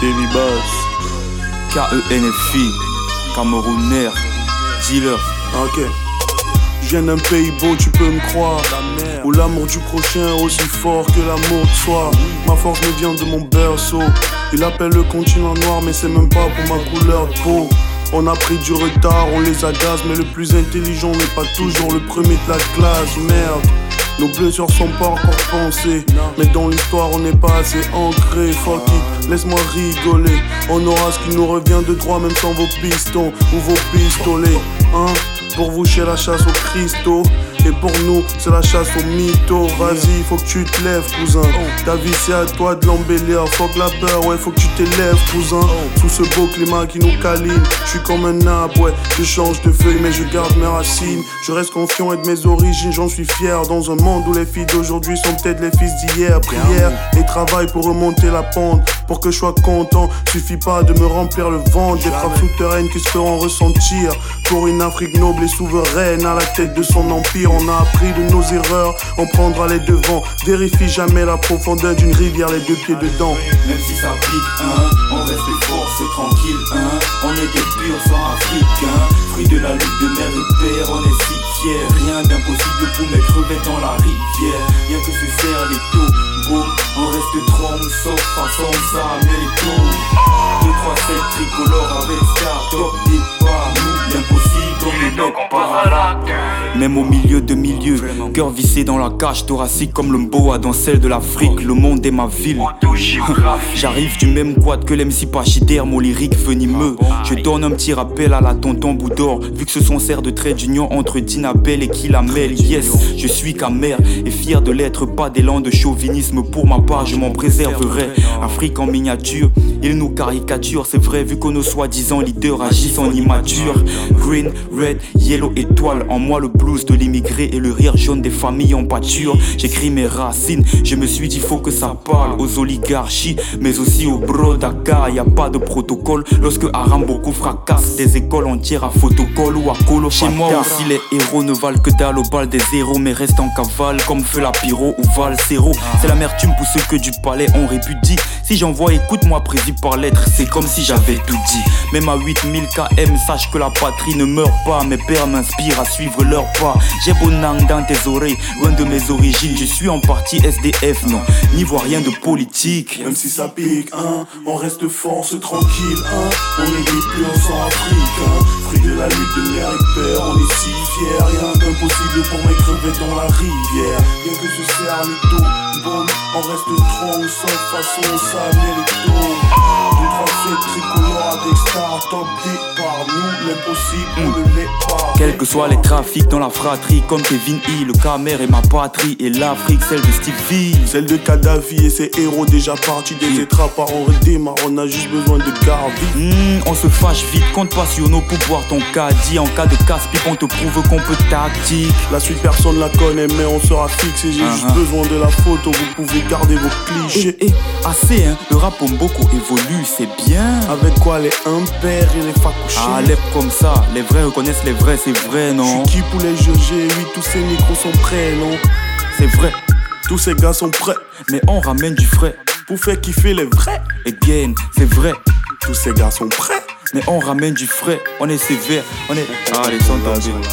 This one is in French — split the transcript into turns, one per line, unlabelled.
Davy Bass.
K-E-N-F-I, Camerounaire, dealer.
Ok. Je viens d'un pays beau, tu peux me croire. Où l'amour du prochain est aussi fort que l'amour de soi. Ma force me vient de mon berceau. Il appelle le continent noir, mais c'est même pas pour ma couleur de peau. On a pris du retard, on les agace, mais le plus intelligent n'est pas toujours le premier de la classe. Merde. Nos blessures sont pas encore pensées. Mais dans l'histoire, on n'est pas assez ancré. Fuck it, laisse-moi rigoler. On aura ce qui nous revient de droit, même sans vos pistons ou vos pistolets. Hein? Pour vous, chez la chasse aux cristaux. Et pour nous, c'est la chasse aux mythos. Vas-y, faut que tu te lèves, cousin. Ta vie, c'est à toi de l'embellir. Fuck la peur, ouais, faut que tu t'élèves, cousin. Sous ce beau climat qui nous câline, je suis comme un arbre, ouais. Je change de feuille, mais je garde mes racines. Je reste confiant et de mes origines, j'en suis fier. Dans un monde où les filles d'aujourd'hui sont peut-être les fils d'hier. Prière et travail pour remonter la pente. Pour que je sois content, suffit pas de me remplir le ventre. Des frappes souterraines qui se feront ressentir. Pour une Afrique noble et souveraine, à la tête de son empire, on a appris de nos erreurs. On prendra les devants. Vérifie jamais la profondeur d'une rivière, les deux pieds dedans.
Même si ça pique, hein, on reste fort, c'est tranquille, hein. On est des purs sang africains, fruits de la lutte de mère et père, on est si fiers. Rien d'impossible pour mettre crevettes dans la rivière. Rien que se serre les taux, boum, on reste trop, on façon ça, les.
Même au milieu de milieu, cœur vissé dans la cage thoracique comme le boa dans celle de l'Afrique. Le monde est ma ville. J'arrive du même quad que l'MC pachyderme au lyrique venimeux. Je donne un petit rappel à la tonton Boudor, vu que ce sont serre de trait d'union entre Dinabel et Kilamel. Yes, je suis camère et fier de l'être, pas d'élan de chauvinisme. Pour ma part, je m'en préserverai. Afrique en miniature, ils nous caricaturent, c'est vrai, vu que nos soi-disant leaders agissent en immature. Green, red, yellow, étoile, en moi le blues de l'immigré et le rire jaune des familles en pâture. J'écris mes racines, je me suis dit faut que ça parle aux oligarchies, mais aussi aux brodaka. Y a pas de protocole lorsque Aram beaucoup fracasse des écoles entières à photocall ou à colo. Chez moi aussi les héros ne valent que dalle au bal des héros, mais restent en cavale comme feu la pyro ou Val. C'est l'amertume pour ceux que du palais on répudie. Si j'envoie écoute-moi prévu par lettre, c'est comme si j'avais tout dit. Même à 8000 km, sache que la patrie ne meurt pas. Mes pères m'inspirent à suivre leurs pas. J'ai Bonang dans tes oreilles, loin de mes origines. Je suis en partie SDF, non, n'y vois rien de politique.
Même si ça pique, hein, on reste fort, c'est tranquille, hein. On est des purs sans Afrique, hein. Fruit de la lutte de et père, on est si fiers. Rien d'impossible pour mes crevettes dans la rivière. Bien que ce serre le dos, bon, on reste trop sans façon, ça mérite tout. Deux, trois, sept tricolores top départ. Nous, l'impossible, on ne l'est pas.
Quels que soient les trafics dans la fratrie, comme Kevin E, le Camer et ma patrie, et l'Afrique, celle de Stevie.
Celle de Kadhafi et ses héros déjà partis des étrapes, on redémarre, on a juste besoin de Garvey.
Hmm, on se fâche vite, compte pas sur nos pouvoirs, ton caddie. En cas de casse-pipe, on te prouve qu'on peut tactique.
La suite personne la connaît mais on sera fixé J'ai juste
Uh-huh.
besoin de la photo Vous pouvez garder vos
Eh,
clichés
eh, assez, hein, le rap beaucoup évolue, c'est bien.
Avec quoi les impairs et les facouchés
À l'air comme ça, les vrais reconnaissent les vrais, c'est vrai, non?
suis qui pour les juger? Oui tous ces micros sont prêts non?
C'est vrai,
Tous ces gars sont prêts
mais on ramène du frais.
Pour faire kiffer les vrais
Again, c'est vrai,
Tous ces gars sont prêts
mais on ramène du frais. On est sévère, on est. Allez, sans tomber.